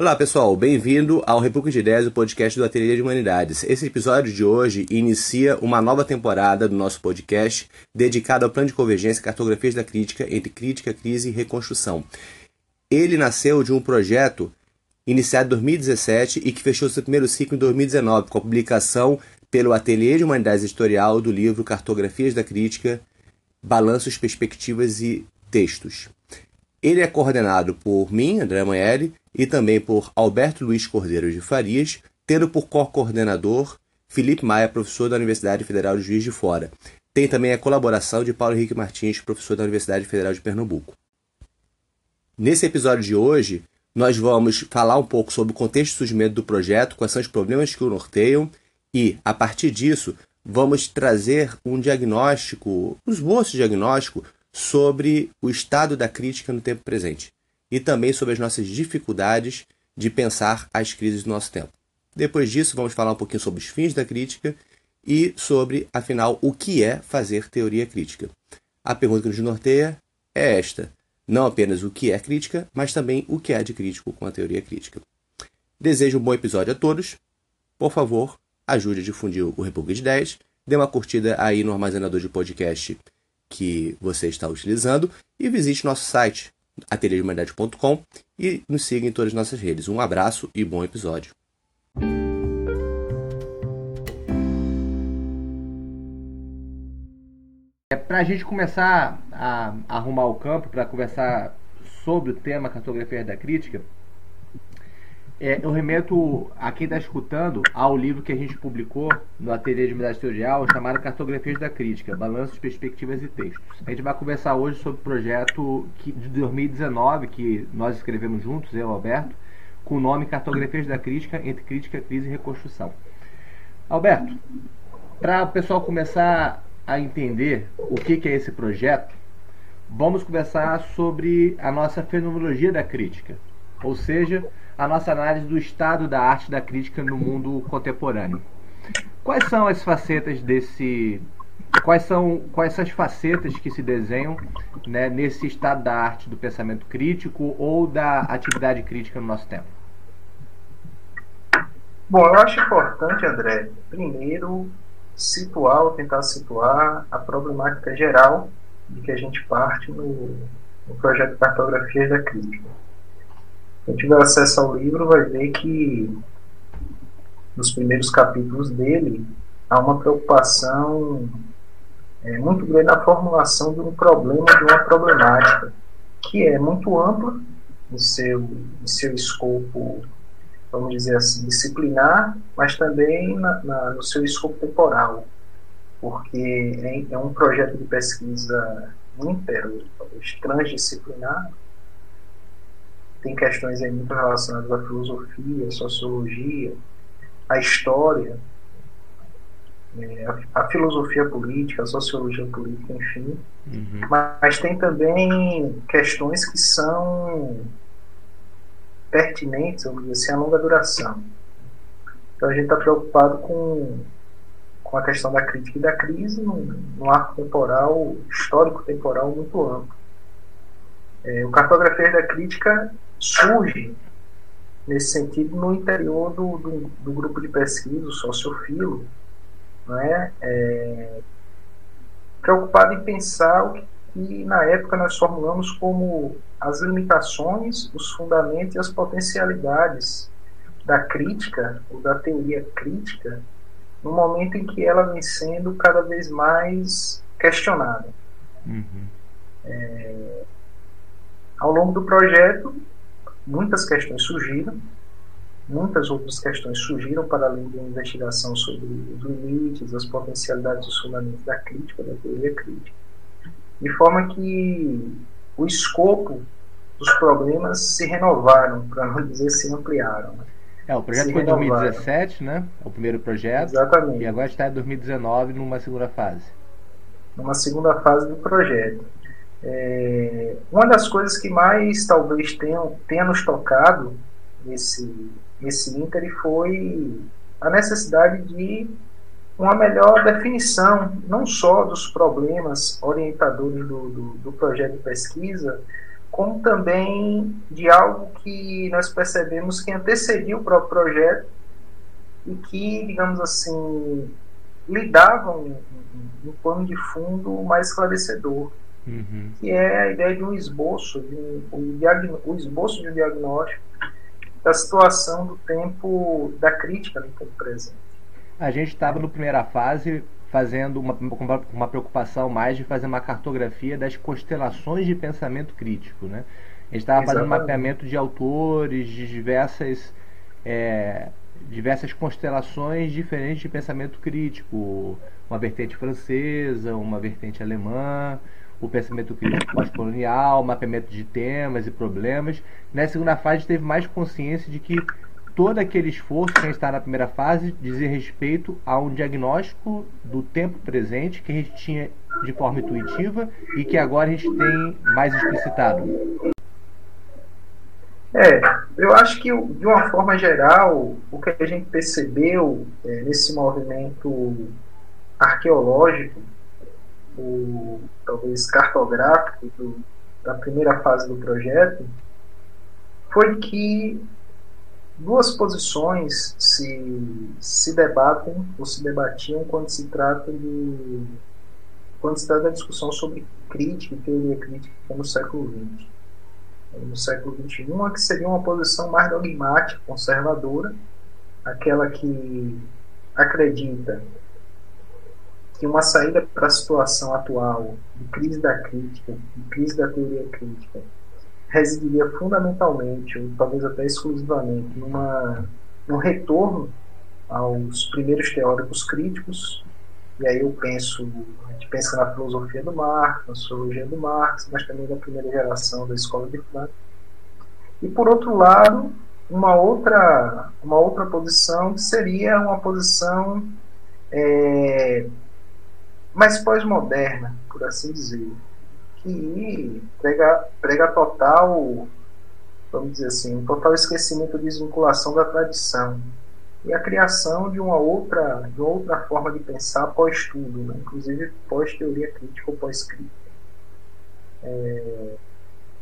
Olá pessoal, bem-vindo ao República de Ideias, o podcast do Ateliê de Humanidades. Esse episódio de hoje inicia uma nova temporada do nosso podcast dedicado ao plano de convergência Cartografias da Crítica entre Crítica, Crise e Reconstrução. Ele nasceu de um projeto iniciado em 2017 e que fechou seu primeiro ciclo em 2019 com a publicação pelo Ateliê de Humanidades Editorial do livro Cartografias da Crítica, Balanços, Perspectivas e Textos. Ele é coordenado por mim, André Manelli, e também por Alberto Luiz Cordeiro de Farias, tendo por co-coordenador Felipe Maia, professor da Universidade Federal de Juiz de Fora. Tem também a colaboração de Paulo Henrique Martins, professor da Universidade Federal de Pernambuco. Nesse episódio de hoje, nós vamos falar um pouco sobre o contexto de surgimento do projeto, quais são os problemas que o norteiam e, a partir disso, vamos trazer um diagnóstico, um esboço diagnóstico sobre o estado da crítica no tempo presente e também sobre as nossas dificuldades de pensar as crises do nosso tempo. Depois disso, vamos falar um pouquinho sobre os fins da crítica e sobre, afinal, o que é fazer teoria crítica. A pergunta que nos norteia é esta: não apenas o que é crítica, mas também o que é de crítico com a teoria crítica. Desejo um bom episódio a todos. Por favor, ajude a difundir o República de Ideias. Dê uma curtida aí no armazenador de podcast que você está utilizando e visite nosso site ateliêdehumanidade.com e nos siga em todas as nossas redes. Um abraço e bom episódio. É, para a gente começar a arrumar o campo, para conversar sobre o tema cartografia da crítica, é, eu remeto a quem está escutando ao livro que a gente publicou no Ateliê de Unidade Editorial, chamado Cartografias da Crítica, Balanços, Perspectivas e Textos. A gente vai conversar hoje sobre o projeto que, de 2019 que nós escrevemos juntos, eu e Alberto, com o nome Cartografias da Crítica entre Crítica, Crise e Reconstrução. Alberto, para o pessoal começar a entender o que, que é esse projeto, vamos conversar sobre a nossa fenomenologia da crítica, ou seja, a nossa análise do estado da arte da crítica no mundo contemporâneo. Quais são as facetas desse quais são quais são as facetas que se desenham né, nesse estado da arte do pensamento crítico ou da atividade crítica no nosso tempo? Bom, eu acho importante, André, primeiro situar ou tentar situar a problemática geral de que a gente parte no, no projeto Cartografias da Crítica. Quem tiver acesso ao livro vai ver que nos primeiros capítulos dele há uma preocupação é, muito grande na formulação de um problema, de uma problemática, que é muito ampla em seu, em seu escopo, vamos dizer assim, disciplinar, mas também na, na, no seu escopo temporal, porque é, é um projeto de pesquisa inter, transdisciplinar, tem questões aí muito relacionadas à filosofia, à sociologia, à história, é, a, a, filosofia política, a sociologia política, enfim. Uhum. Mas, mas tem também questões que são pertinentes, vamos dizer assim, a longa duração. Então a gente está preocupado com, com a questão da crítica e da crise num, num arco temporal, histórico-temporal muito amplo. É, o Cartografia da Crítica surge nesse sentido no interior do, do, do grupo de pesquisa, o Sociofilo, né? É, preocupado em pensar o que na época nós formulamos como as limitações, os fundamentos e as potencialidades da crítica, ou da teoria crítica, no momento em que ela vem sendo cada vez mais questionada. Uhum. É, ao longo do projeto, muitas questões surgiram, muitas outras questões surgiram para além da investigação sobre os limites, as potencialidades e os fundamentos da crítica, da teoria crítica, de forma que o escopo dos problemas se renovaram, para não dizer se ampliaram. Né? É, o projeto se foi em 2017, né? O primeiro projeto. Exatamente. E agora está em 2019 numa segunda fase. Numa segunda fase do projeto. É, uma das coisas que mais talvez tenham, tenha nos tocado nesse, nesse ínter foi a necessidade de uma melhor definição, não só dos problemas orientadores do, do, do projeto de pesquisa, como também de algo que nós percebemos que antecedia o próprio projeto e que, digamos assim, lhe dava um, um, um pano de fundo mais esclarecedor, uhum. que é a ideia de um esboço, de um, um, o esboço de um diagnóstico da situação do tempo da crítica no tempo presente. A gente estava no primeira fase fazendo uma, uma preocupação mais de fazer uma cartografia das constelações de pensamento crítico, né? A gente estava fazendo um mapeamento de autores, de diversas é, diversas constelações diferentes de pensamento crítico, uma vertente francesa, uma vertente alemã, o pensamento crítico pós-colonial, mapeamento de temas e problemas. Na segunda fase, teve mais consciência de que todo aquele esforço que a gente está na primeira fase dizia respeito a um diagnóstico do tempo presente que a gente tinha de forma intuitiva e que agora a gente tem mais explicitado. É, eu acho que de uma forma geral, o que a gente percebeu é, nesse movimento arqueológico, o, talvez cartográfico do, da primeira fase do projeto, foi que duas posições se, se debatem ou se debatiam quando se trata de quando se trata da discussão sobre crítica e teoria crítica no século XX. No século XXI, a que seria uma posição mais dogmática, conservadora, aquela que acredita que uma saída para a situação atual de crise da crítica, de crise da teoria crítica, residiria fundamentalmente, ou talvez até exclusivamente, numa, num retorno aos primeiros teóricos críticos, e aí eu penso, a gente pensa na filosofia do Marx, na sociologia do Marx, mas também da primeira geração da escola de Frankfurt. E por outro lado, uma outra, uma outra posição que seria uma posição é, mais pós-moderna, por assim dizer, que prega, prega total, vamos dizer assim, um total esquecimento e desvinculação da tradição e a criação de uma outra, de outra forma de pensar pós-tudo, né? inclusive pós-teoria crítica ou pós-crítica. É,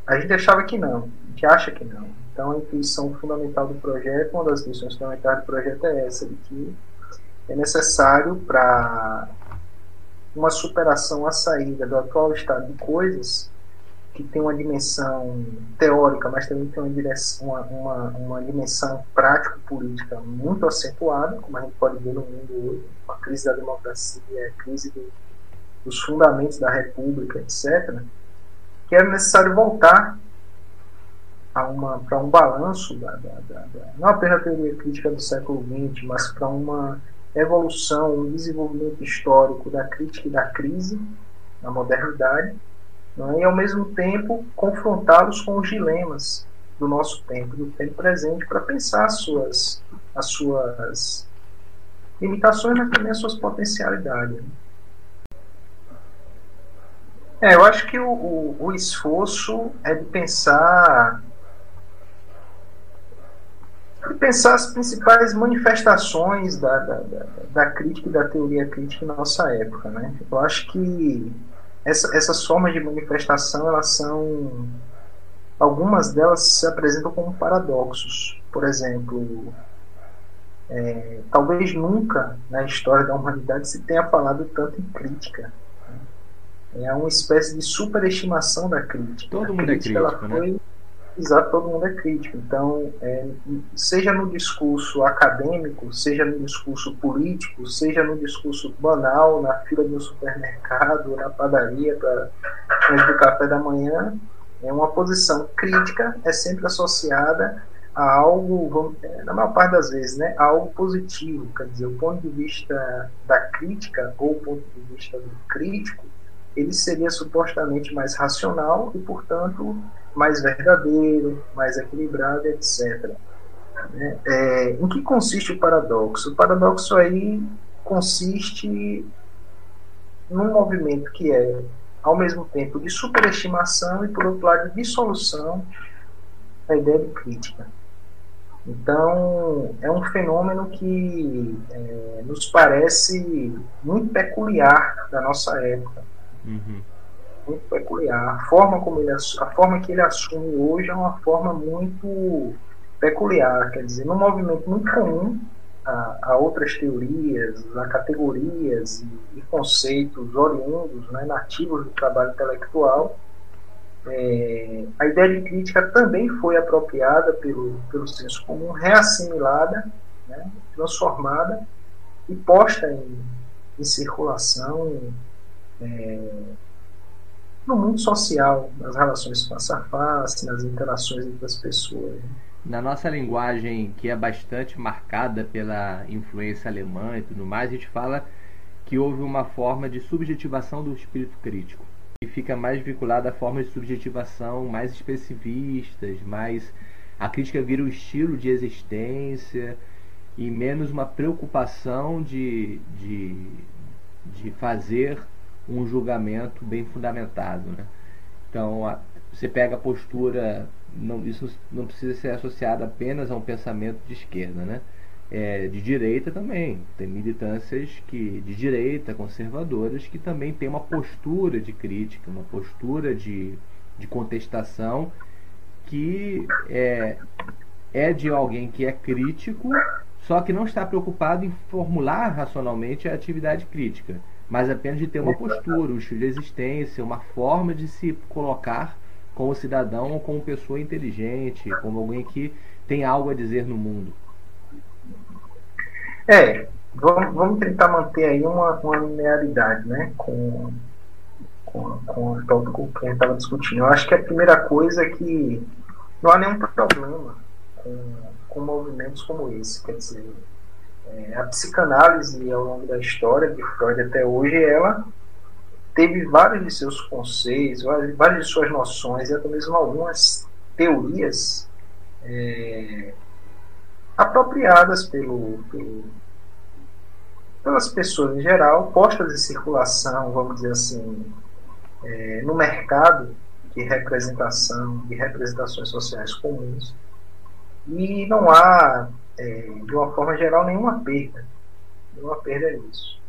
a gente achava que não, a gente acha que não. Então a intuição fundamental do projeto, uma das lições fundamentais do projeto é essa, de que é necessário para uma superação à saída do atual estado de coisas, que tem uma dimensão teórica, mas também tem uma, direção, uma, uma, uma dimensão prático-política muito acentuada, como a gente pode ver no mundo hoje, a crise da democracia, a crise do, dos fundamentos da república, etc., que era necessário voltar para um balanço, da, da, da, não apenas a teoria crítica do século XX, mas para uma evolução, um desenvolvimento histórico da crítica e da crise na modernidade, é? e ao mesmo tempo confrontá-los com os dilemas do nosso tempo, do tempo presente, para pensar as suas, as suas limitações, mas também as suas potencialidades. É, eu acho que o, o, o esforço é de pensar pensar as principais manifestações da, da, da, da, crítica e da teoria crítica na nossa época. Né? Eu acho que essa, essas formas de manifestação, elas são. Algumas delas se apresentam como paradoxos. Por exemplo, é, talvez nunca na história da humanidade se tenha falado tanto em crítica. Né? É uma espécie de superestimação da crítica. Todo mundo é crítico, ela né? foi? Exato, todo mundo é crítico. Então, é, seja no discurso acadêmico, seja no discurso político, seja no discurso banal, na fila do supermercado, na padaria, para do café da manhã, é uma posição crítica é sempre associada a algo, é, na maior parte das vezes, né, algo positivo. Quer dizer, o ponto de vista da crítica ou o ponto de vista do crítico, ele seria supostamente mais racional e, portanto, mais verdadeiro, mais equilibrado, etc. Né? É, em que consiste o paradoxo? O paradoxo aí consiste num movimento que é, ao mesmo tempo, de superestimação e, por outro lado, de dissolução da ideia de crítica. Então, é um fenômeno que é, nos parece muito peculiar da nossa época. Uhum. Muito peculiar. A forma, como ele, a forma que ele assume hoje é uma forma muito peculiar, quer dizer, num movimento muito comum a, a outras teorias, a categorias e, e conceitos oriundos, né, nativos do trabalho intelectual, é, a ideia de crítica também foi apropriada pelo, pelo senso comum, reassimilada, né, transformada e posta em, em circulação é, no mundo social, nas relações face a face, nas interações entre as pessoas. Na nossa linguagem, que é bastante marcada pela influência alemã e tudo mais, a gente fala que houve uma forma de subjetivação do espírito crítico e fica mais vinculada a formas de subjetivação mais especificistas, mais a crítica vira um estilo de existência e menos uma preocupação de, de, de fazer um julgamento bem fundamentado. Né? Então, a, você pega a postura, não, isso não precisa ser associado apenas a um pensamento de esquerda, né? É, de direita também. Tem militâncias que, de direita, conservadoras, que também têm uma postura de crítica, uma postura de, de contestação que é, é de alguém que é crítico, só que não está preocupado em formular racionalmente a atividade crítica, mas apenas de ter uma postura, um estilo de existência, uma forma de se colocar como cidadão ou como pessoa inteligente, como alguém que tem algo a dizer no mundo. É, vamos, vamos tentar manter aí uma, uma linearidade, né, com, com, com o tópico que a gente estava discutindo. Eu acho que a primeira coisa é que não há nenhum problema com, com movimentos como esse, quer dizer, é, a psicanálise ao longo da história de Freud até hoje, ela teve vários de seus conceitos, várias de suas noções e até mesmo algumas teorias é, apropriadas pelo, pelo, pelas pessoas em geral, postas em circulação, vamos dizer assim, é, no mercado de representação, de representações sociais comuns. E não há, é, de uma forma geral, nenhuma perda. Nenhuma perda nisso.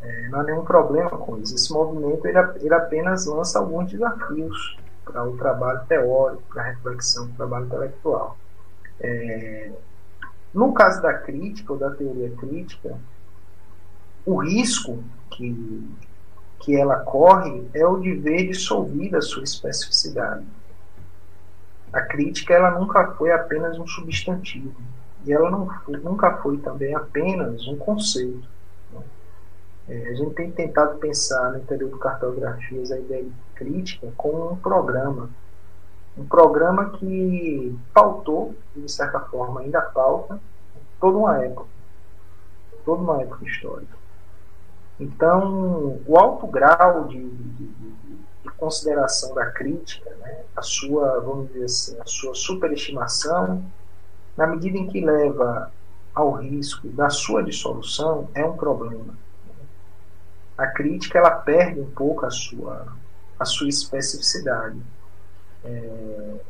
É, não há nenhum problema com isso. Esse movimento ele, ele apenas lança alguns desafios para o trabalho teórico, para a reflexão, para o trabalho intelectual. É, no caso da crítica ou da teoria crítica, o risco que, que ela corre é o de ver dissolvida a sua especificidade. A crítica ela nunca foi apenas um substantivo e ela não nunca foi também apenas um conceito. Né? É, a gente tem tentado pensar no interior do cartografias a ideia de crítica como um programa um programa que pautou, de certa forma ainda pauta, toda uma época, toda uma época histórica. Então, o alto grau de, de, de consideração da crítica, né, a sua, vamos dizer assim, a sua superestimação, na medida em que leva ao risco da sua dissolução, é um problema. A crítica ela perde um pouco a sua, a sua especificidade é,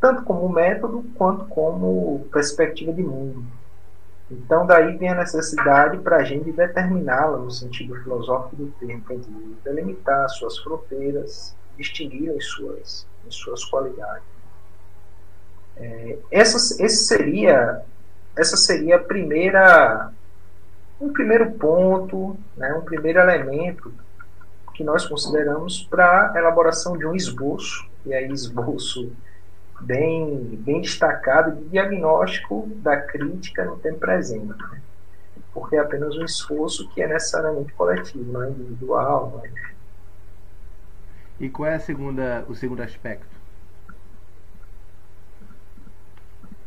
tanto como método quanto como perspectiva de mundo. Então, daí vem a necessidade para a gente determiná-la no sentido filosófico do termo, delimitar suas fronteiras, distinguir as suas, as suas qualidades. É, essa, esse seria, essa seria a primeira, um primeiro ponto, né, um primeiro elemento que nós consideramos para a elaboração de um esboço e aí esboço bem, bem destacado de diagnóstico da crítica no tempo presente. Né? Porque é apenas um esforço que é necessariamente coletivo, não é individual. É... E qual é segunda, o segundo aspecto?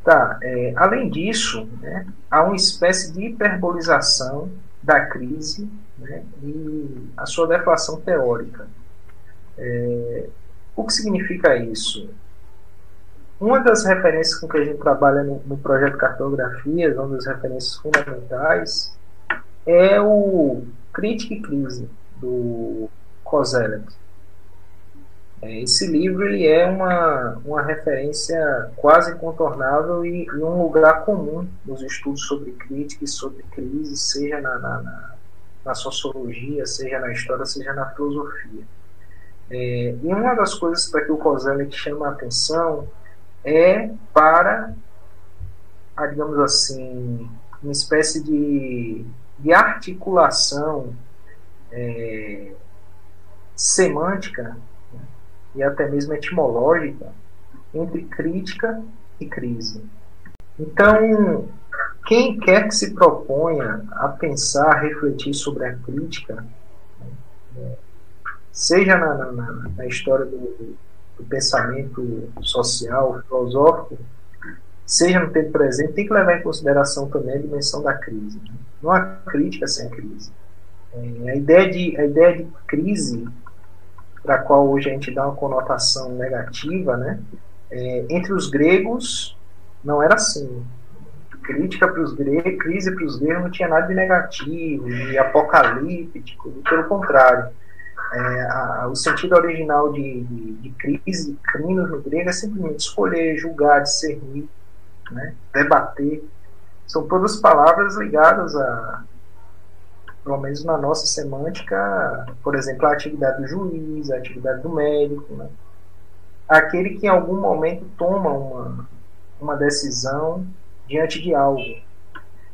Tá, é, além disso, né, há uma espécie de hiperbolização da crise né, e a sua deflação teórica. É, o que significa isso? Uma das referências com que a gente trabalha no, no projeto Cartografias, uma das referências fundamentais, é o Crítica e Crise, do Kozelek. É, esse livro ele é uma, uma referência quase incontornável e, e, um lugar comum nos estudos sobre crítica e sobre crise, seja na, na, na, na sociologia, seja na história, seja na filosofia. É, e uma das coisas para que o Kozelik chama a atenção é para, a, digamos assim, uma espécie de, de articulação é, semântica e até mesmo etimológica entre crítica e crise. Então, quem quer que se proponha a pensar, a refletir sobre a crítica, né, seja na, na, na história do, do, pensamento social, filosófico, seja no tempo presente, tem que levar em consideração também a dimensão da crise. Né? Não há crítica sem crise. É, a, ideia de, a ideia de crise, para a qual hoje a gente dá uma conotação negativa, né? É, entre os gregos não era assim. Crítica para os gregos, crise para os gregos não tinha nada de negativo, de apocalíptico, pelo contrário. É, a, o sentido original de, de, de crise, crime no grego é simplesmente escolher, julgar, discernir, né, debater. São todas palavras ligadas a, pelo menos na nossa semântica, por exemplo, a atividade do juiz, a atividade do médico, né? aquele que em algum momento toma uma, uma decisão diante de algo.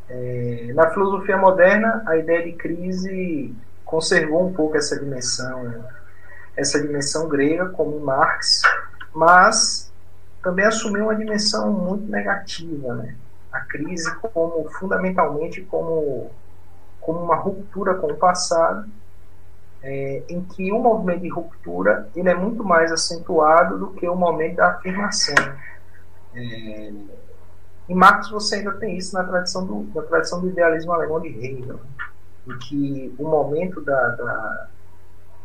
É, na filosofia moderna, a ideia de crise conservou um pouco essa dimensão, essa dimensão grega, como Marx, mas também assumiu uma dimensão muito negativa, né? A crise como fundamentalmente como como uma ruptura com o passado, é, em que o movimento de ruptura ele é muito mais acentuado do que o momento da afirmação. É, em Marx você ainda tem isso na tradição do, na tradição do idealismo alemão de Hegel, em que o momento da, da,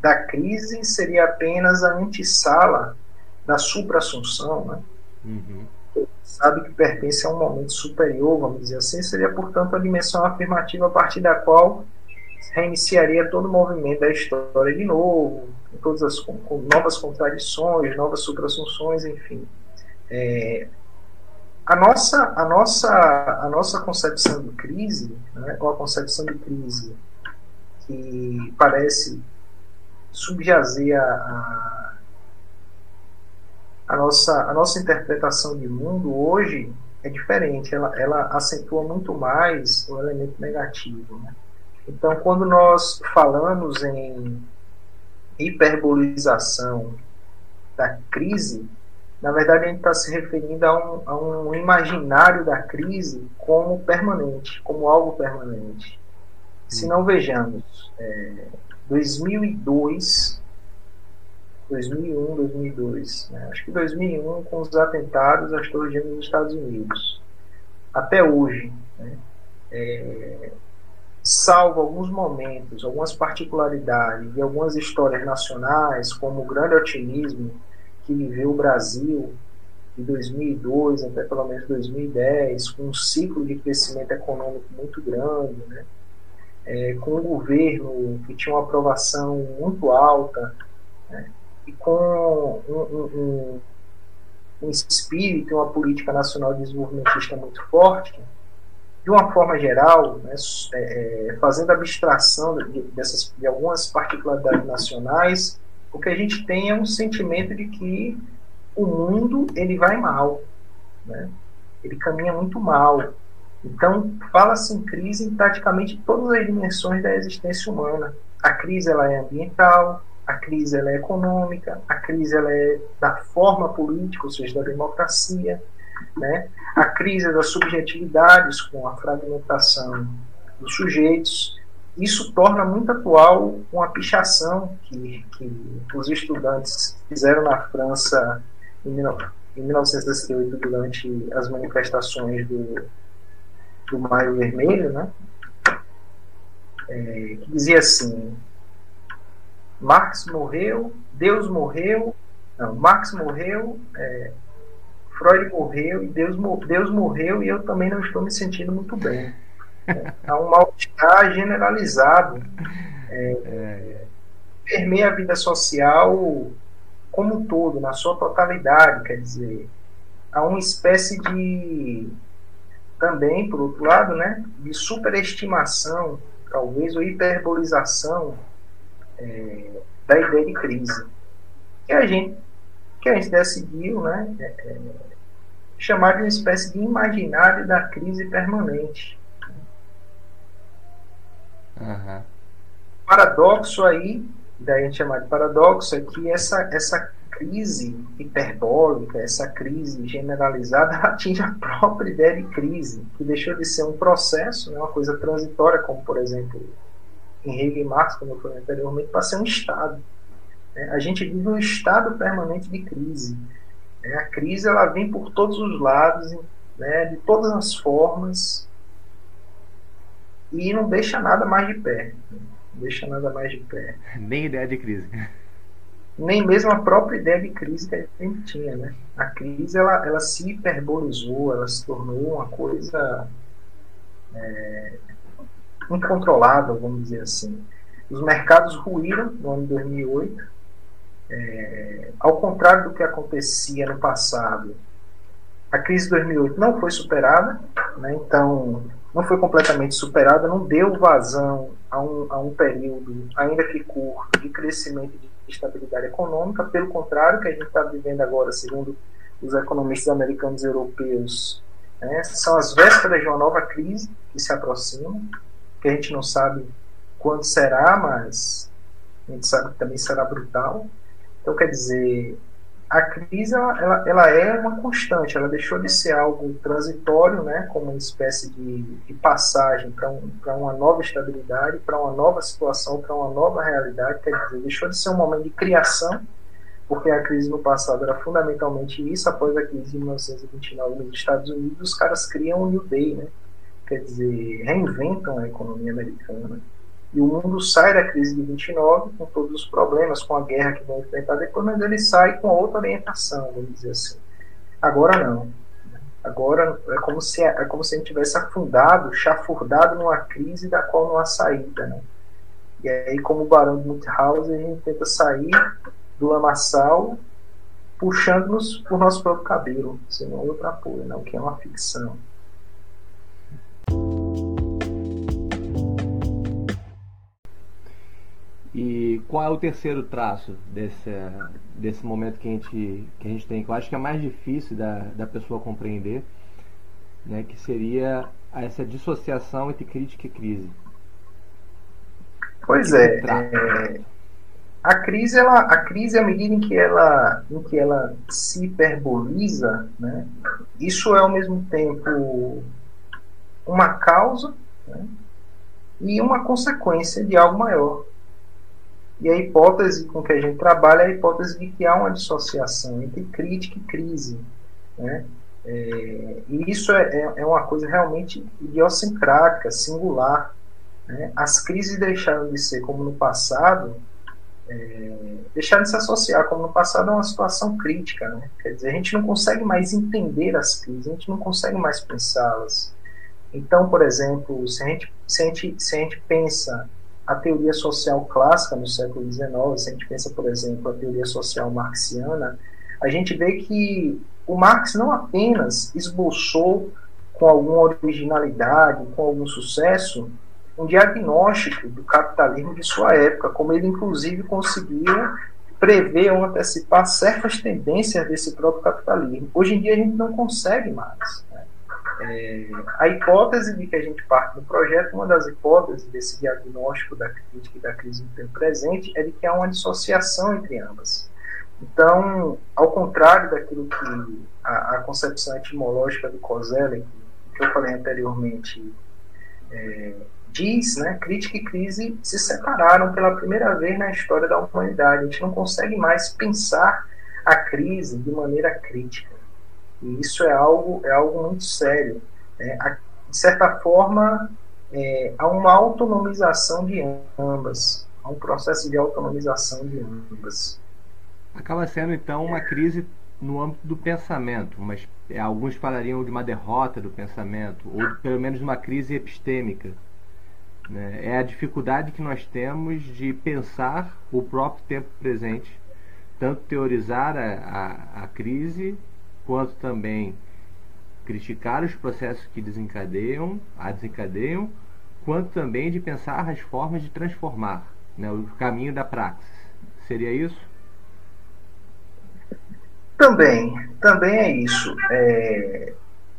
da crise seria apenas a antessala da supra-assunção, né? Uhum sabe que pertence a um momento superior, vamos dizer assim, seria, portanto, a dimensão afirmativa a partir da qual reiniciaria todo o movimento da história de novo, com todas as com, novas contradições, novas suprassunções, enfim. É, a nossa, a nossa, a nossa concepção de crise, né, ou a concepção de crise que parece subjazer a, a a nossa, a nossa interpretação de mundo hoje é diferente, ela, ela acentua muito mais o elemento negativo. Né? Então, quando nós falamos em hiperbolização da crise, na verdade a gente está se referindo a um, a um imaginário da crise como permanente, como algo permanente. Se não vejamos, é, 2002 2001, 2002. Né? Acho que 2001 com os atentados às Torres Gêmeas nos Estados Unidos. Até hoje, né? é, salvo alguns momentos, algumas particularidades e algumas histórias nacionais, como o grande otimismo que viveu o Brasil de 2002 até pelo menos 2010, com um ciclo de crescimento econômico muito grande, né? É, com um governo que tinha uma aprovação muito alta, né? E com um, um, um espírito, uma política nacional desenvolvimentista muito forte, de uma forma geral, né, é, é, fazendo abstração de, dessas, de algumas particularidades nacionais, o que a gente tem é um sentimento de que o mundo ele vai mal, né? ele caminha muito mal. Então, fala-se em crise em praticamente todas as dimensões da existência humana. A crise ela é ambiental, a crise ela é econômica, a crise ela é da forma política, ou seja, da democracia, né? a crise é das subjetividades com a fragmentação dos sujeitos. Isso torna muito atual uma pichação que, que os estudantes fizeram na França em, em 1968 durante as manifestações do, do Maio Vermelho, né? É, que dizia assim: Marx morreu, Deus morreu, não, Marx morreu, é, Freud morreu e Deus, Deus morreu e eu também não estou me sentindo muito bem. É, há um mal-estar generalizado. É, permeia a vida social como um todo, na sua totalidade, quer dizer, há uma espécie de também, por outro lado, né, de superestimação, talvez, ou hiperbolização é, da ideia de crise. que a gente, que a gente decidiu né, é, é, chamar de uma espécie de imaginário da crise permanente. Uhum. Paradoxo aí, daí a gente chamar de paradoxo, é que essa, essa crise hiperbólica, essa crise generalizada, atinge a própria ideia de crise, que deixou de ser um processo, né, uma coisa transitória, como por exemplo em Hegel e Marx, como eu falei anteriormente, para ser um estado. Né? A gente vive um estado permanente de crise. Né? A crise ela vem por todos os lados, né, de todas as formas, e não deixa nada mais de pé. Não deixa nada mais de pé. Nem ideia de crise nem mesmo a própria ideia de crise que a gente tinha, né? A crise ela, ela se hiperbolizou, ela se tornou uma coisa é, incontrolável, vamos dizer assim. Os mercados ruíram no ano 2008, é, ao contrário do que acontecia no passado. A crise de 2008 não foi superada, né? então não foi completamente superada, não deu vazão a um, a um período, ainda que curto, de crescimento de estabilidade econômica. Pelo contrário, que a gente está vivendo agora, segundo os economistas americanos e europeus, né, são as vésperas de uma nova crise que se aproxima, que a gente não sabe quando será, mas a gente sabe que também será brutal. Então, quer dizer, a crise ela, ela, ela, é uma constante, ela deixou de ser algo transitório, né, como uma espécie de, de passagem para um, uma nova estabilidade, para uma nova situação, para uma nova realidade, quer dizer, deixou de ser um momento de criação, porque a crise no passado era fundamentalmente isso, após a crise de 1929 nos Estados Unidos, os caras criam o New Day, né, quer dizer, reinventam a economia americana, e o mundo sai da crise de 29 com todos os problemas, com a guerra que vão enfrentar depois, mas ele sai com outra orientação, vamos dizer assim. Agora não. Agora é como se, é como se a gente tivesse afundado, chafurdado numa crise da qual não há saída. Né? E aí, como o Barão de Munchausen, a gente tenta sair do lamaçal puxando-nos por nosso próprio cabelo, sem nenhum outro apoio, não, que é uma ficção. E qual é o terceiro traço desse, desse momento que a, gente, que a gente tem, que eu acho que é mais difícil da, da pessoa compreender, né, que seria essa dissociação entre crítica e crise? Pois é, é, a crise, ela, a crise, à medida em que ela, em que ela se hiperboliza, né, isso é ao mesmo tempo uma causa né, e uma consequência de algo maior. E a hipótese com que a gente trabalha é a hipótese de que há uma dissociação entre crítica e crise. Né? É, e isso é, é, é uma coisa realmente idiosincrática, singular. Né? As crises deixaram de ser como no passado, é, deixaram de se associar como no passado a uma situação crítica. Né? Quer dizer, a gente não consegue mais entender as crises, a gente não consegue mais pensá-las. Então, por exemplo, se a gente, se a gente, se a gente pensa a teoria social clássica no século XIX, se a gente pensa, por exemplo, a teoria social marxiana, a gente vê que o Marx não apenas esboçou com alguma originalidade, com algum sucesso, um diagnóstico do capitalismo de sua época, como ele inclusive conseguiu prever ou antecipar certas tendências desse próprio capitalismo. Hoje em dia a gente não consegue mais. É, a hipótese de que a gente parte do projeto, uma das hipóteses desse diagnóstico da crítica e da crise no tempo presente é de que há uma dissociação entre ambas. Então, ao contrário daquilo que a, a concepção etimológica do Kozelek, que eu falei anteriormente, é, diz, né, crítica e crise se separaram pela primeira vez na história da humanidade. A gente não consegue mais pensar a crise de maneira crítica. E isso é algo, é algo muito sério. É, de certa forma, é, há uma autonomização de ambas, há um processo de autonomização de ambas. Acaba sendo, então, uma crise no âmbito do pensamento, mas é, alguns falariam de uma derrota do pensamento, ou pelo menos uma crise epistêmica. Né? É a dificuldade que nós temos de pensar o próprio tempo presente, tanto teorizar a, a, a crise quanto também criticar os processos que desencadeiam, a desencadeiam, quanto também de pensar as formas de transformar, né, o caminho da praxis. Seria isso? Também, também é isso. É,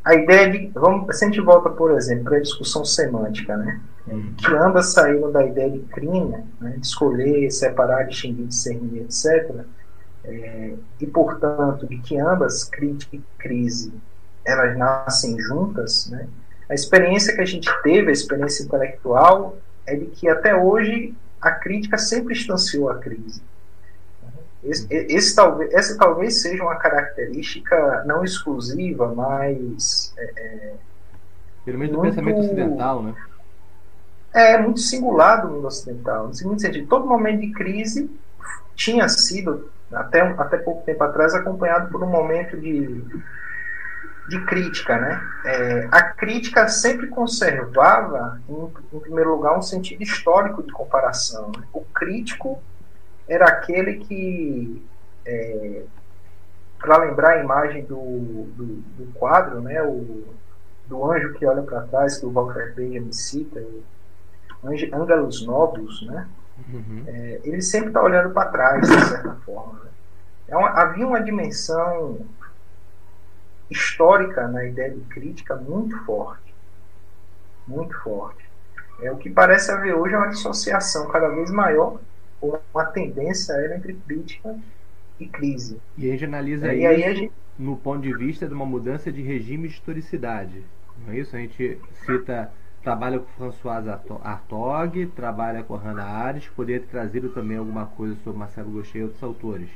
a ideia de. Vamos, se a gente volta, por exemplo, para a discussão semântica, né? Hum. Que ambas saíram da ideia de crime, né, de escolher, separar, distinguir, discernir, etc. É, e, portanto, de que ambas, crítica e crise, elas nascem juntas, né? A experiência que a gente teve, a experiência intelectual, é de que até hoje a crítica sempre instanciou a crise. Esse, esse, talvez, essa talvez seja uma característica não exclusiva, mas. É, é Pelo menos do pensamento ocidental, né? É, muito singular do mundo ocidental. No seguinte sentido, todo momento de crise tinha sido, até, até pouco tempo atrás, acompanhado por um momento de, de crítica. Né? É, a crítica sempre conservava, em, em, primeiro lugar, um sentido histórico de comparação. Né? O crítico era aquele que, é, para lembrar a imagem do, do, do, quadro, né, o, do anjo que olha para trás, que o Walter Benjamin cita, Angelus Novus, né, uhum. é, ele sempre está olhando para trás, de certa forma. Né? É uma, havia uma dimensão histórica na ideia de crítica muito forte. Muito forte. É, o que parece haver hoje é uma dissociação cada vez maior uma tendência entre crítica e crise. E a gente analisa e isso gente... no ponto de vista de uma mudança de regime de historicidade. Não é isso? A gente cita, trabalha com François Artog, trabalha com Hannah Arendt, poderia ter trazido também alguma coisa sobre Marcelo Gaucher e outros autores.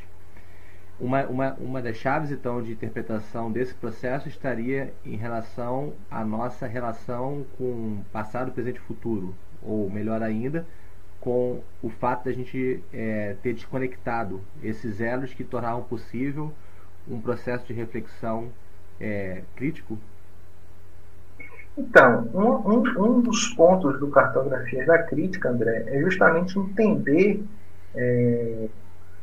Uma, uma, uma das chaves, então, de interpretação desse processo estaria em relação à nossa relação com passado, presente e futuro. Ou, melhor ainda, com o fato da gente é, ter desconectado esses elos que tornavam possível um processo de reflexão é, crítico? Então, um, um, um, dos pontos do Cartografias da Crítica, André, é justamente entender é,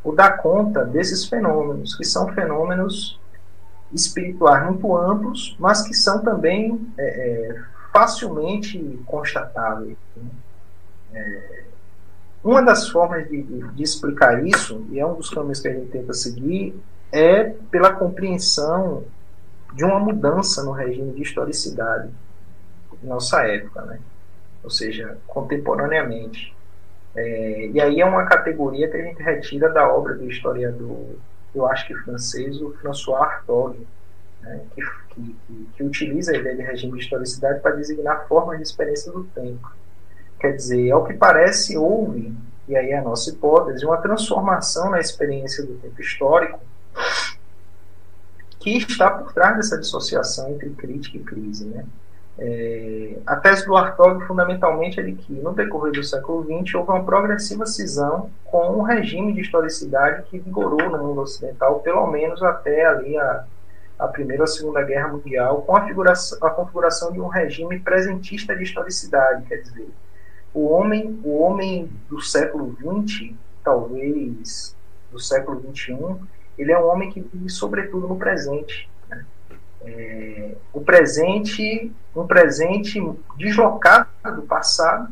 ou dar conta desses fenômenos, que são fenômenos espirituais muito amplos, mas que são também é, é facilmente constatáveis. Né? É, uma das formas de, de, explicar isso, e é um dos caminhos que a gente tenta seguir, é pela compreensão de uma mudança no regime de historicidade nossa época, né? ou seja, contemporaneamente. É, e aí é uma categoria que a gente retira da obra do historiador, eu acho que francês, o François Hartog, né? que, que, que utiliza a ideia de regime de historicidade para designar formas de experiência do tempo. Quer dizer, ao que parece, houve, e aí é a nossa hipótese, uma transformação na experiência do tempo histórico que está por trás dessa dissociação entre crítica e crise. Né? É, a tese do Hartog, fundamentalmente, é de que, no decorrer do século XX, houve uma progressiva cisão com um regime de historicidade que vigorou no mundo ocidental, pelo menos até ali a, a Primeira ou Segunda Guerra Mundial, com a, a configuração de um regime presentista de historicidade, quer dizer, o homem, o homem do século XX, talvez do século XXI, ele é um homem que vive sobretudo no presente. O presente, um presente deslocado do passado,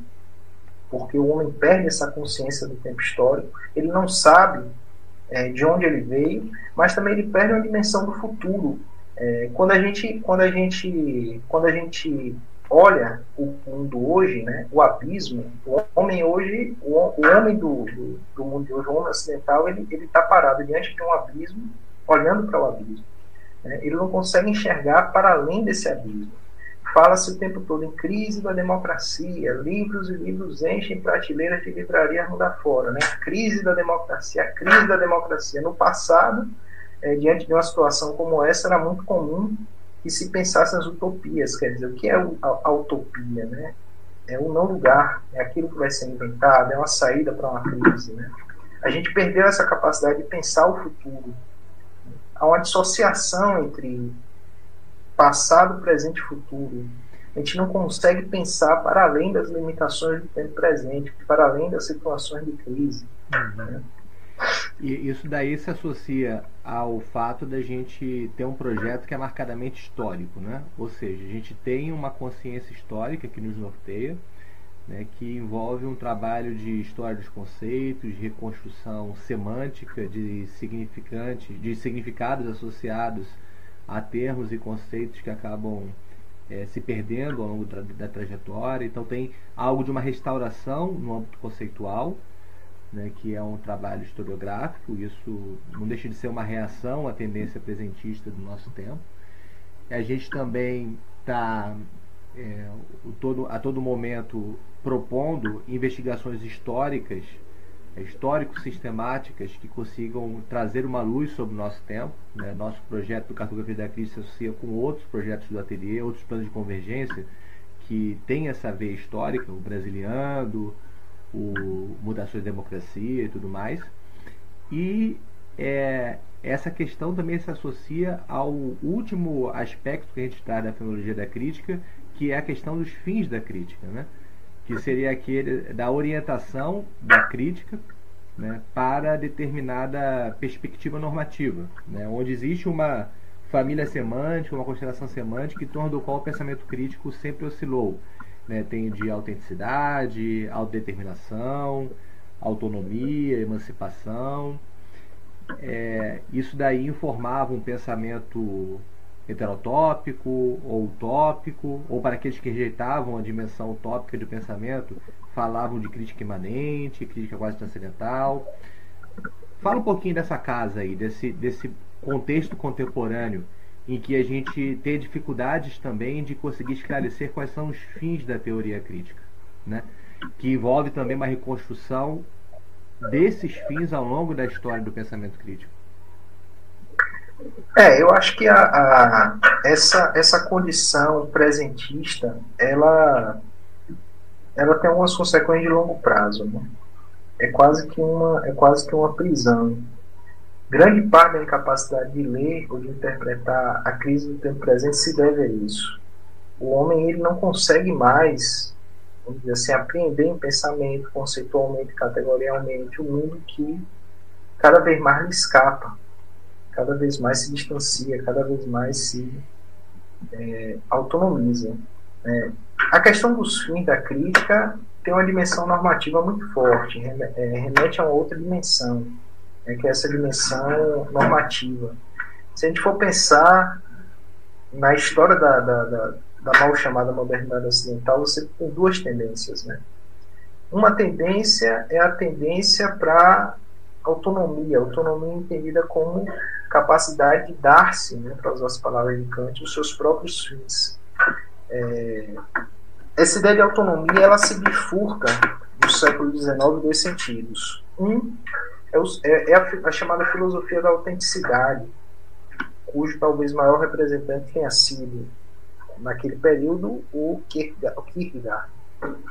porque o homem perde essa consciência do tempo histórico, ele não sabe é, de onde ele veio, mas também ele perde uma dimensão do futuro. É, quando a gente, quando a gente, quando a gente olha o mundo hoje, né, o abismo, o homem hoje, o, o homem do, do, do, mundo de hoje, o homem ocidental, ele está parado diante de um abismo, olhando para o abismo. Né, ele não consegue enxergar para além desse abismo. Fala-se o tempo todo em crise da democracia, livros e livros enchem prateleiras de livrarias mundo afora. Né? A crise da democracia, a crise da democracia. No passado, é, diante de uma situação como essa, era muito comum que se pensasse nas utopias, quer dizer, o que é a, a utopia, né? É um não lugar, é aquilo que vai ser inventado, é uma saída para uma crise, né? A gente perdeu essa capacidade de pensar o futuro. Há uma dissociação entre passado, presente e futuro. A gente não consegue pensar para além das limitações do tempo presente, para além das situações de crise. Uhum. Né? E isso daí se associa ao fato da gente ter um projeto que é marcadamente histórico, né? Ou seja, a gente tem uma consciência histórica que nos norteia, né, que envolve um trabalho de história dos conceitos, de reconstrução semântica de significantes, de significados associados a termos e conceitos que acabam é, se perdendo ao longo da, da, trajetória. Então tem algo de uma restauração no âmbito conceitual, né, que é um trabalho historiográfico. Isso não deixa de ser uma reação à tendência presentista do nosso tempo. A gente também está é, todo, a todo momento propondo investigações históricas, é, histórico-sistemáticas, que consigam trazer uma luz sobre o nosso tempo. Né? Nosso projeto do Cartografia da Crise se associa com outros projetos do ateliê, outros planos de convergência que têm essa veia histórica, o Brasiliano, o Mudações de Democracia e tudo mais. E é, essa questão também se associa ao último aspecto que a gente traz da fenomenologia da crítica, que é a questão dos fins da crítica, né? que seria aquele da orientação da crítica né, para determinada perspectiva normativa, né, onde existe uma família semântica, uma constelação semântica em torno do qual o pensamento crítico sempre oscilou. Né, tem de autenticidade, autodeterminação, autonomia, emancipação. É, isso daí informava um pensamento heterotópico ou utópico, ou para aqueles que rejeitavam a dimensão utópica do pensamento, falavam de crítica imanente, crítica quase transcendental. Fala um pouquinho dessa casa aí, desse, desse contexto contemporâneo em que a gente tem dificuldades também de conseguir esclarecer quais são os fins da teoria crítica, né? que envolve também uma reconstrução desses fins ao longo da história do pensamento crítico. É, eu acho que a, a, essa, essa condição presentista, ela, ela tem algumas consequências de longo prazo. Né? É, quase que uma, é quase que uma prisão. Grande parte da incapacidade de ler ou de interpretar a crise do tempo presente se deve a isso. O homem ele não consegue mais, vamos dizer assim, apreender em pensamento, conceitualmente, categorialmente, o mundo que cada vez mais lhe escapa cada vez mais se distancia, cada vez mais se é, autonomiza. É, a questão dos fins da crítica tem uma dimensão normativa muito forte, é, remete a uma outra dimensão, é que é essa dimensão normativa. Se a gente for pensar na história da, da, da, da mal chamada modernidade ocidental, você tem duas tendências. Né? Uma tendência é a tendência para autonomia, autonomia entendida como capacidade de dar-se, né, para usar as palavras de Kant, os seus próprios fins. É, essa ideia de autonomia ela se bifurca no século XIX em dois sentidos. Um é, é, é a, a, chamada filosofia da autenticidade, cujo talvez maior representante tenha sido, naquele período, o Kierkegaard.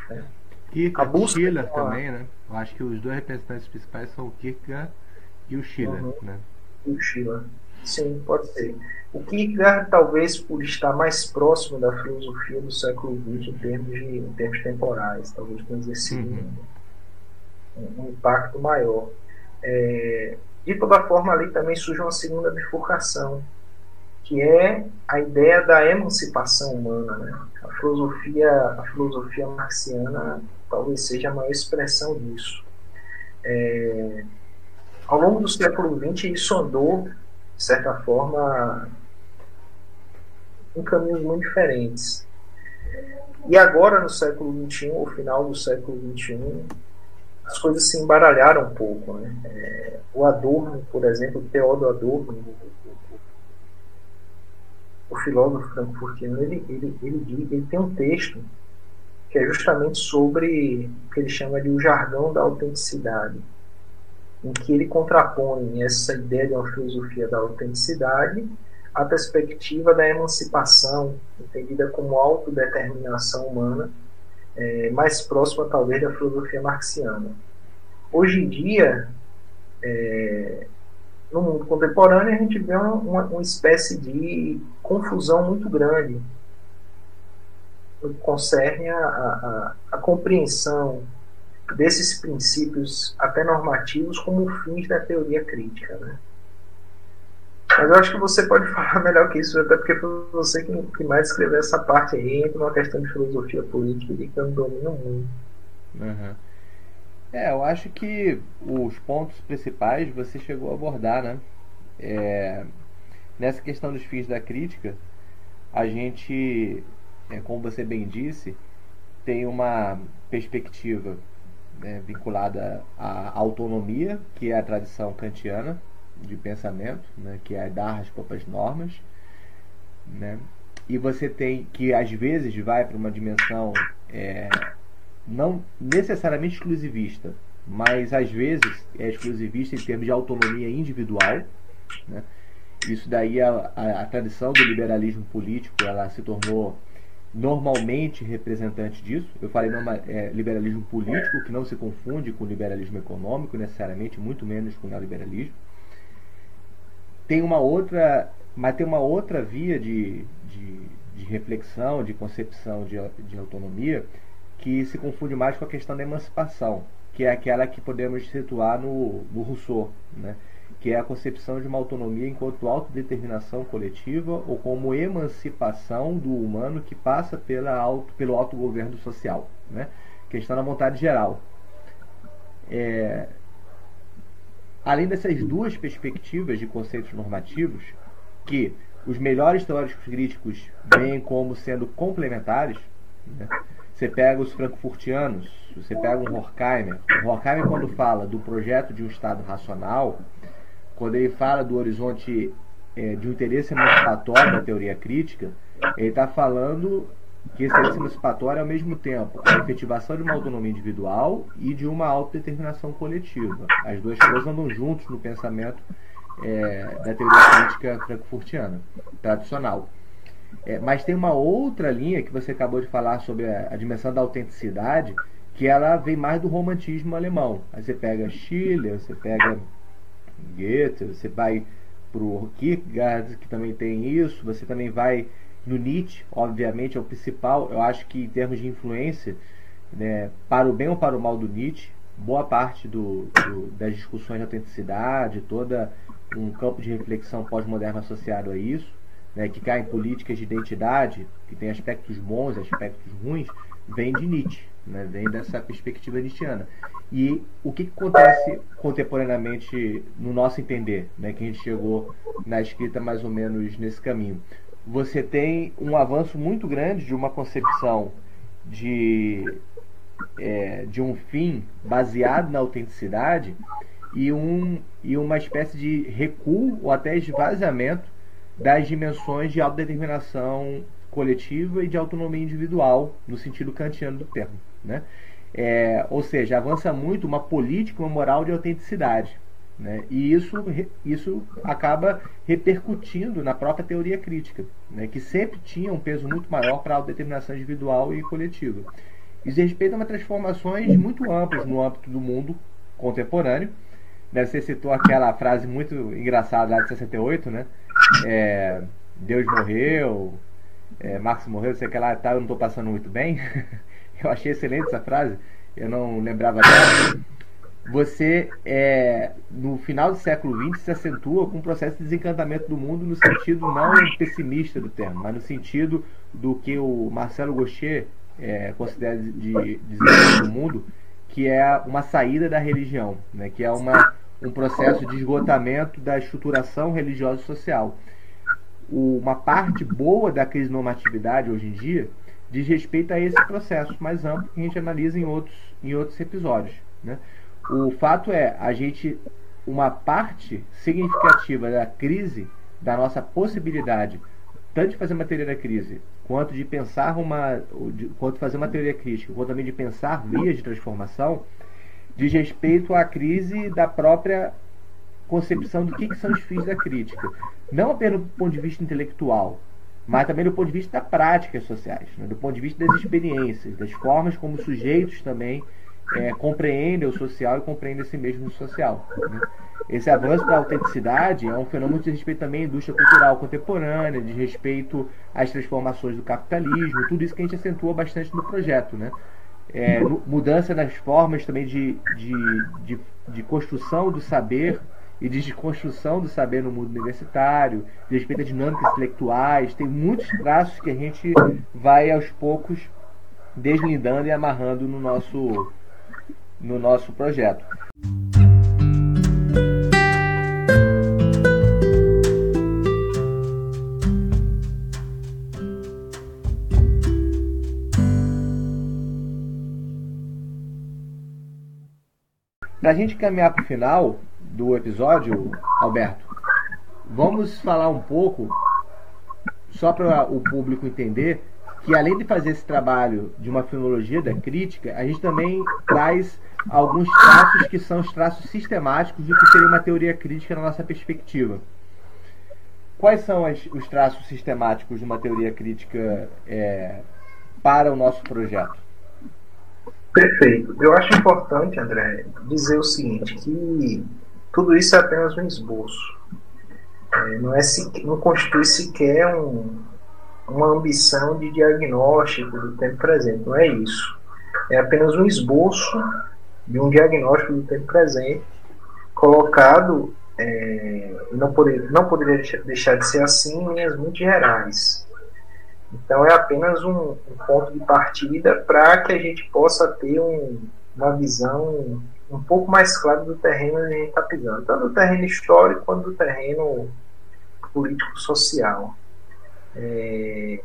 Né? Kierkegaard, a busca Schiller uma... também, né? Eu acho que os dois representantes principais são o Kierkegaard e o Schiller, uhum. né? O Schiller. Sim, pode ser. O Kierkegaard, talvez por estar mais próximo da filosofia do século XX em termos, de, em termos temporais, talvez tenha exercido uhum. um, um, impacto maior. É, de toda forma, ali também surge uma segunda bifurcação, que é a ideia da emancipação humana. Né? A, filosofia, a filosofia marxiana talvez seja a maior expressão disso. É, ao longo do século XX, isso andou, de certa forma, em caminhos muito diferentes. E agora, no século XXI, o final do século XXI, as coisas se embaralharam um pouco. Né? É, o Adorno, por exemplo, o Theodor Adorno, o, o, o filósofo frankfurtiano, ele, ele, ele, ele tem um texto que é justamente sobre o que ele chama de o jargão da autenticidade em que ele contrapõe essa ideia de uma filosofia da autenticidade à perspectiva da emancipação, entendida como autodeterminação humana, é, mais próxima talvez da filosofia marxiana. Hoje em dia, é, no mundo contemporâneo, a gente vê uma, uma, espécie de confusão muito grande no que concerne a, a, a compreensão desses princípios até normativos como fins da teoria crítica. Né? Mas eu acho que você pode falar melhor que isso, até porque foi você que, que mais escreveu essa parte aí, entra uma questão de filosofia política que eu não domino muito. Uhum. É, eu acho que os pontos principais você chegou a abordar, né? É, nessa questão dos fins da crítica, a gente, é, como você bem disse, tem uma perspectiva né, vinculada à autonomia, que é a tradição kantiana de pensamento, né, que é dar as próprias normas, né, e você tem que às vezes vai para uma dimensão é, não necessariamente exclusivista, mas às vezes é exclusivista em termos de autonomia individual. Né? Isso daí a, a, a, tradição do liberalismo político ela se tornou normalmente representante disso. Eu falei norma, é, liberalismo político que não se confunde com liberalismo econômico necessariamente, muito menos com o neoliberalismo. Tem uma outra, mas tem uma outra via de, de, de reflexão, de concepção de, de autonomia que se confunde mais com a questão da emancipação, que é aquela que podemos situar no, no Rousseau, né? Que é a concepção de uma autonomia enquanto autodeterminação coletiva ou como emancipação do humano que passa pela auto, pelo autogoverno social, né? questão da vontade geral. É, além dessas duas perspectivas de conceitos normativos, que os melhores teóricos críticos veem como sendo complementares, né? Você pega os frankfurtianos, você pega um Horkheimer. O Horkheimer, quando fala do projeto de um Estado racional, quando ele fala do horizonte é, de um interesse emancipatório da teoria crítica, ele está falando que esse interesse emancipatório é ao mesmo tempo a efetivação de uma autonomia individual e de uma autodeterminação coletiva. As duas coisas andam juntos no pensamento é, da teoria crítica frankfurtiana, tradicional. É, mas tem uma outra linha que você acabou de falar sobre a, a, dimensão da autenticidade, que ela vem mais do romantismo alemão. Aí você pega Schiller, você pega Goethe, você vai para o Kierkegaard, que também tem isso, você também vai no Nietzsche, obviamente é o principal, eu acho que em termos de influência, né, para o bem ou para o mal do Nietzsche, boa parte do, do, das discussões de autenticidade, toda um campo de reflexão pós-moderno associado a isso, né, que cai em políticas de identidade, que tem aspectos bons e aspectos ruins, vem de Nietzsche, né, vem dessa perspectiva nietzschiana. E o que, que acontece contemporaneamente no nosso entender, né, que a gente chegou na escrita mais ou menos nesse caminho? Você tem um avanço muito grande de uma concepção de, é, de um fim baseado na autenticidade e, um, e uma espécie de recuo ou até esvaziamento das dimensões de autodeterminação coletiva e de autonomia individual, no sentido kantiano do termo. Né? É, ou seja, avança muito uma política, uma moral de autenticidade. Né? E isso, isso acaba repercutindo na própria teoria crítica, né? que sempre tinha um peso muito maior para a autodeterminação individual e coletiva. Isso respeita a transformações muito amplas no âmbito do mundo contemporâneo. Né? Você citou aquela frase muito engraçada lá de 68, né? é, Deus morreu, é, Marx morreu, sei que lá, tá, eu não estou passando muito bem. eu achei excelente essa frase, eu não lembrava dela. Você, é, no final do século XX, se acentua com um processo de desencantamento do mundo no sentido não pessimista do termo, mas no sentido do que o Marcelo Gaucher é, considera de, de desencantamento do mundo, que é uma saída da religião, né, que é uma um processo de esgotamento da estruturação religiosa e social. uma parte boa da crise normatividade hoje em dia diz respeito a esse processo mais amplo que a gente analisa em outros, em outros episódios. Né? O fato é, a gente, uma parte significativa da crise, da nossa possibilidade, tanto de fazer uma teoria da crise, quanto de pensar uma, de, quanto fazer uma teoria crítica, quanto também de pensar vias de transformação, diz respeito à crise da própria concepção do que, que são os fins da crítica. Não apenas do ponto de vista intelectual, mas também do ponto de vista das práticas sociais, né? do ponto de vista das experiências, das formas como os sujeitos também é, compreendem o social e compreendem esse mesmo social. Né? Esse avanço da autenticidade é um fenômeno de respeito também à indústria cultural contemporânea, de respeito às transformações do capitalismo, tudo isso que a gente acentua bastante no projeto. Né? é, mudança nas formas também de, de, de, de, construção do saber e de desconstrução do saber no mundo universitário, de respeito a dinâmicas intelectuais. Tem muitos traços que a gente vai aos poucos deslindando e amarrando no nosso, no nosso projeto. Para a gente caminhar para o final do episódio, Alberto, vamos falar um pouco, só para o público entender, que além de fazer esse trabalho de uma filologia da crítica, a gente também traz alguns traços que são os traços sistemáticos do que seria uma teoria crítica na nossa perspectiva. Quais são as, os traços sistemáticos de uma teoria crítica é, para o nosso projeto? Perfeito. Eu acho importante, André, dizer o seguinte, que tudo isso é apenas um esboço. É, não, é, não constitui sequer um, uma ambição de diagnóstico do tempo presente, não é isso. É apenas um esboço de um diagnóstico do tempo presente colocado, é, não, poder, não poderia deixar de ser assim, em linhas muito gerais. Então é apenas um, um ponto de partida para que a gente possa ter um, uma visão um pouco mais clara do terreno onde a gente está pisando, tanto do terreno histórico quanto do terreno político-social. É...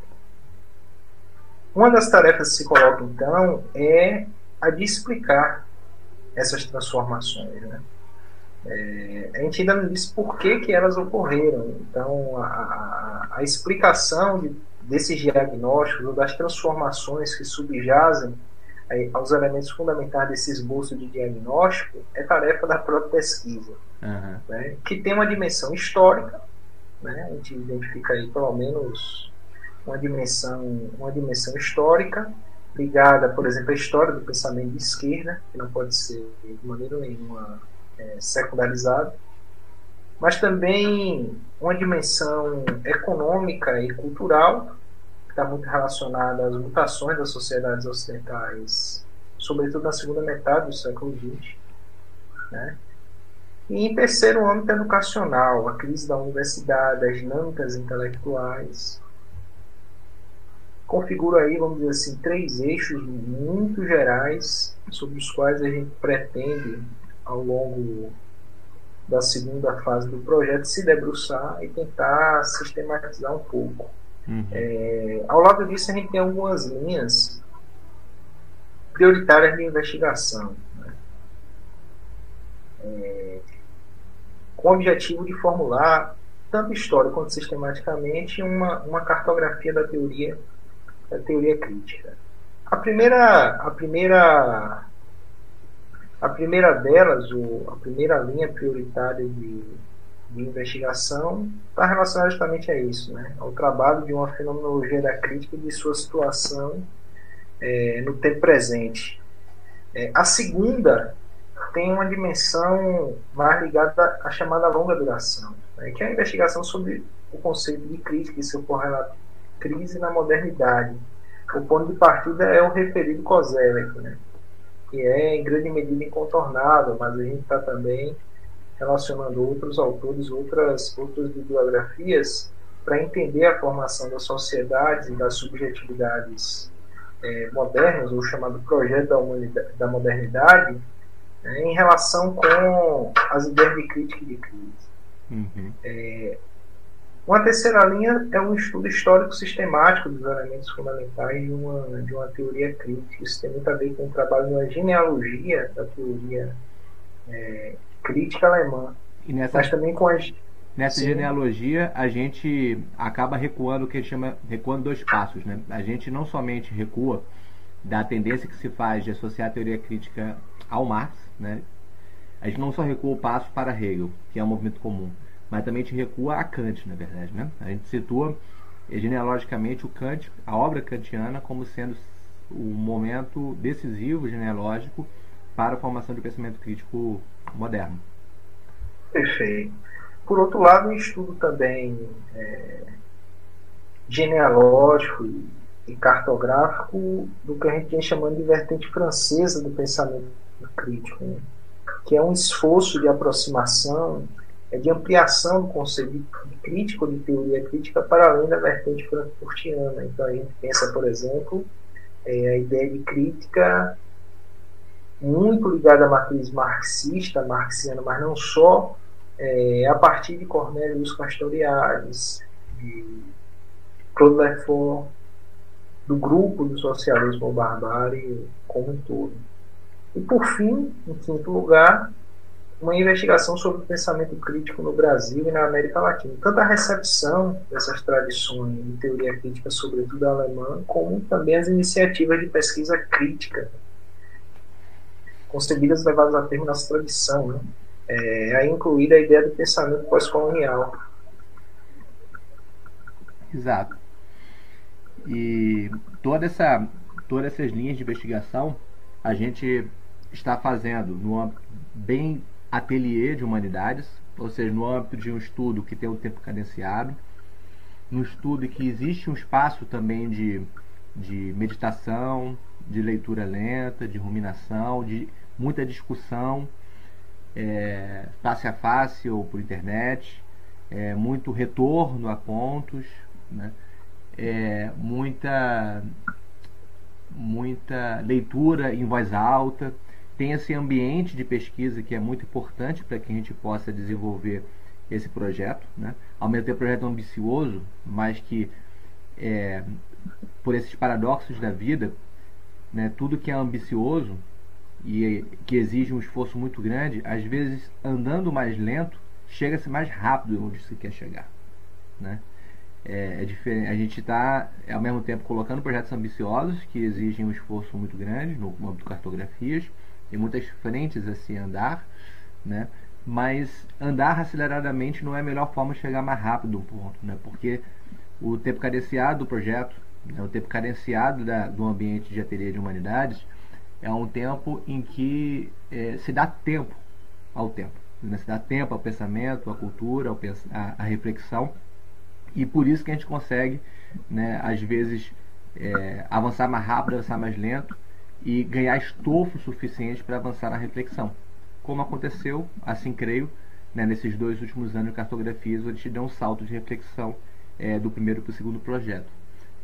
Uma das tarefas que se coloca então é a de explicar essas transformações. Né? É, a gente ainda não disse por que, que elas ocorreram. Então, a, a, explicação de desses diagnósticos ou das transformações que subjazem aos elementos fundamentais desse esboço de diagnóstico é tarefa da própria pesquisa, uhum. né, que tem uma dimensão histórica, né, a gente identifica aí pelo menos uma dimensão, uma dimensão histórica ligada, por exemplo, à história do pensamento de esquerda, que não pode ser de maneira nenhuma é, secundarizada, mas também uma dimensão econômica e cultural, está muito relacionada às mutações das sociedades ocidentais, sobretudo na segunda metade do século XX. Né? E em terceiro âmbito educacional, a crise da universidade, as dinâmicas intelectuais. Configura aí, vamos dizer assim, três eixos muito gerais sobre os quais a gente pretende, ao longo da segunda fase do projeto se debruçar e tentar sistematizar um pouco. Uhum. É, ao lado disso, a gente tem algumas linhas prioritárias de investigação, né? é, com o objetivo de formular, tanto história quanto sistematicamente, uma, uma cartografia da teoria, da teoria crítica. A primeira, a primeira a primeira delas, o, a primeira linha prioritária de, de investigação, está relacionada justamente a isso, né? ao trabalho de uma fenomenologia da crítica de sua situação é, no tempo presente. É, a segunda tem uma dimensão mais ligada à chamada longa duração, né? que é a investigação sobre o conceito de crítica e seu correlato crise na modernidade. O ponto de partida é o referido Kozelek, né? que é em grande medida incontornável, mas a gente está também relacionando outros autores, outras, outras bibliografias, para entender a formação das sociedades e das subjetividades é, modernas, ou chamado projeto da, da modernidade, é, em relação com as ideias de crítica e de crise. Uhum. É, uma terceira linha é um estudo histórico sistemático dos elementos fundamentais de uma, de uma teoria crítica. Isso tem muito a ver com o trabalho na genealogia da teoria é, crítica alemã. E nessa, mas também com as. Nessa Sim. genealogia, a gente acaba recuando o que a gente chama recuando dois passos. Né? A gente não somente recua da tendência que se faz de associar a teoria crítica ao Marx, né? a gente não só recua o passo para Hegel, que é um movimento comum mas também te recua a Kant, na verdade. Né? A gente situa genealogicamente o Kant, a obra kantiana, como sendo o momento decisivo genealógico para a formação de pensamento crítico moderno. Perfeito. Por outro lado, um estudo também é, genealógico e cartográfico do que a gente vem chamando de vertente francesa do pensamento crítico, né? que é um esforço de aproximação é de ampliação do conceito de crítico, de teoria crítica, para além da vertente frankfurtiana. Então a gente pensa, por exemplo, é, a ideia de crítica muito ligada à matriz marxista, marxiana, mas não só, é, a partir de Cornelius Castoriadis, de Claude Lefort, do grupo do socialismo barbárie como um todo. E por fim, em quinto lugar, uma investigação sobre o pensamento crítico no Brasil e na América Latina. Tanto a recepção dessas tradições de teoria crítica, sobretudo alemã, como também as iniciativas de pesquisa crítica concebidas e levadas a termo nessa tradição, né? é, a incluir a ideia do pensamento pós-colonial. Exato. E toda essa, todas essas linhas de investigação a gente está fazendo no bem ateliê de humanidades, ou seja, no âmbito de um estudo que tem um tempo cadenciado, no estudo que existe um espaço também de, de meditação, de leitura lenta, de ruminação, de muita discussão é, face a face ou por internet, é, muito retorno a pontos, né? é, muita, muita leitura em voz alta, tem esse ambiente de pesquisa que é muito importante para que a gente possa desenvolver esse projeto. Né? Ao mesmo tempo, projeto ambicioso, mas que, é, por esses paradoxos da vida, né, tudo que é ambicioso e que exige um esforço muito grande, às vezes andando mais lento, chega-se mais rápido onde se quer chegar. Né? É, é diferente. A gente está, ao mesmo tempo, colocando projetos ambiciosos que exigem um esforço muito grande no âmbito de cartografias, tem muitas frentes a se andar, né? mas andar aceleradamente não é a melhor forma de chegar mais rápido um ponto, né? porque o tempo cadenciado do projeto, né? o tempo cadenciado da, do ambiente de ateliê de humanidades, é um tempo em que é, se dá tempo ao tempo. Né? Se dá tempo ao pensamento, à cultura, ao pens à, à, reflexão. E por isso que a gente consegue, né, às vezes, é, avançar mais rápido, avançar mais lento e ganhar estofo suficiente para avançar na reflexão. Como aconteceu, assim creio, né, nesses dois últimos anos de cartografias, onde a gente deu um salto de reflexão é, do primeiro para o segundo projeto.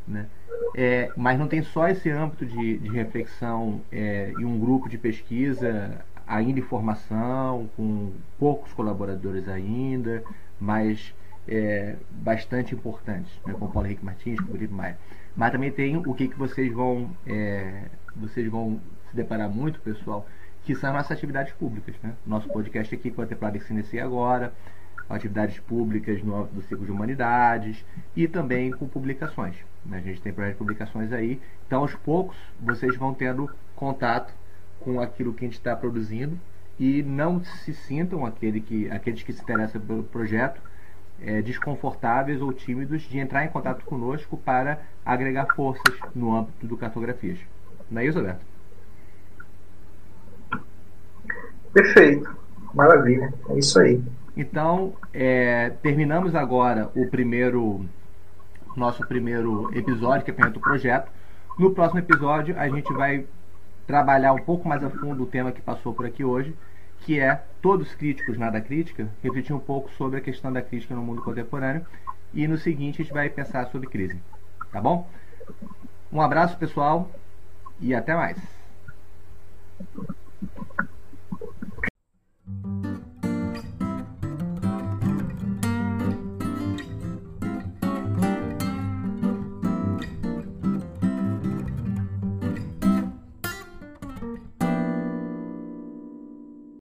Né? É, mas não tem só esse âmbito de, de reflexão é, e um grupo de pesquisa ainda em formação, com poucos colaboradores ainda, mas é, bastante importantes, né, com Paulo Henrique Martins, com o Felipe Maia. Mas também tem o que, que vocês vão é, vocês vão se deparar muito, pessoal, que são as atividades públicas. Né? Nosso podcast aqui, Contemplado se inicia agora, atividades públicas no do ciclo de humanidades e também com publicações. Né? A gente tem projetos de publicações aí. Então, aos poucos, vocês vão tendo contato com aquilo que a gente está produzindo e não se sintam aquele que, aqueles que se interessam pelo projeto é, desconfortáveis ou tímidos de entrar em contato conosco para agregar forças no âmbito do cartografias. Não é isso, Alberto? Perfeito. Maravilha. É isso aí. Então, é, terminamos agora o primeiro nosso primeiro episódio, que é o projeto. No próximo episódio, a gente vai trabalhar um pouco mais a fundo o tema que passou por aqui hoje, que é todos críticos, nada crítica, refletir um pouco sobre a questão da crítica no mundo contemporâneo. E no seguinte, a gente vai pensar sobre crise. Tá bom? Um abraço, pessoal, e até mais.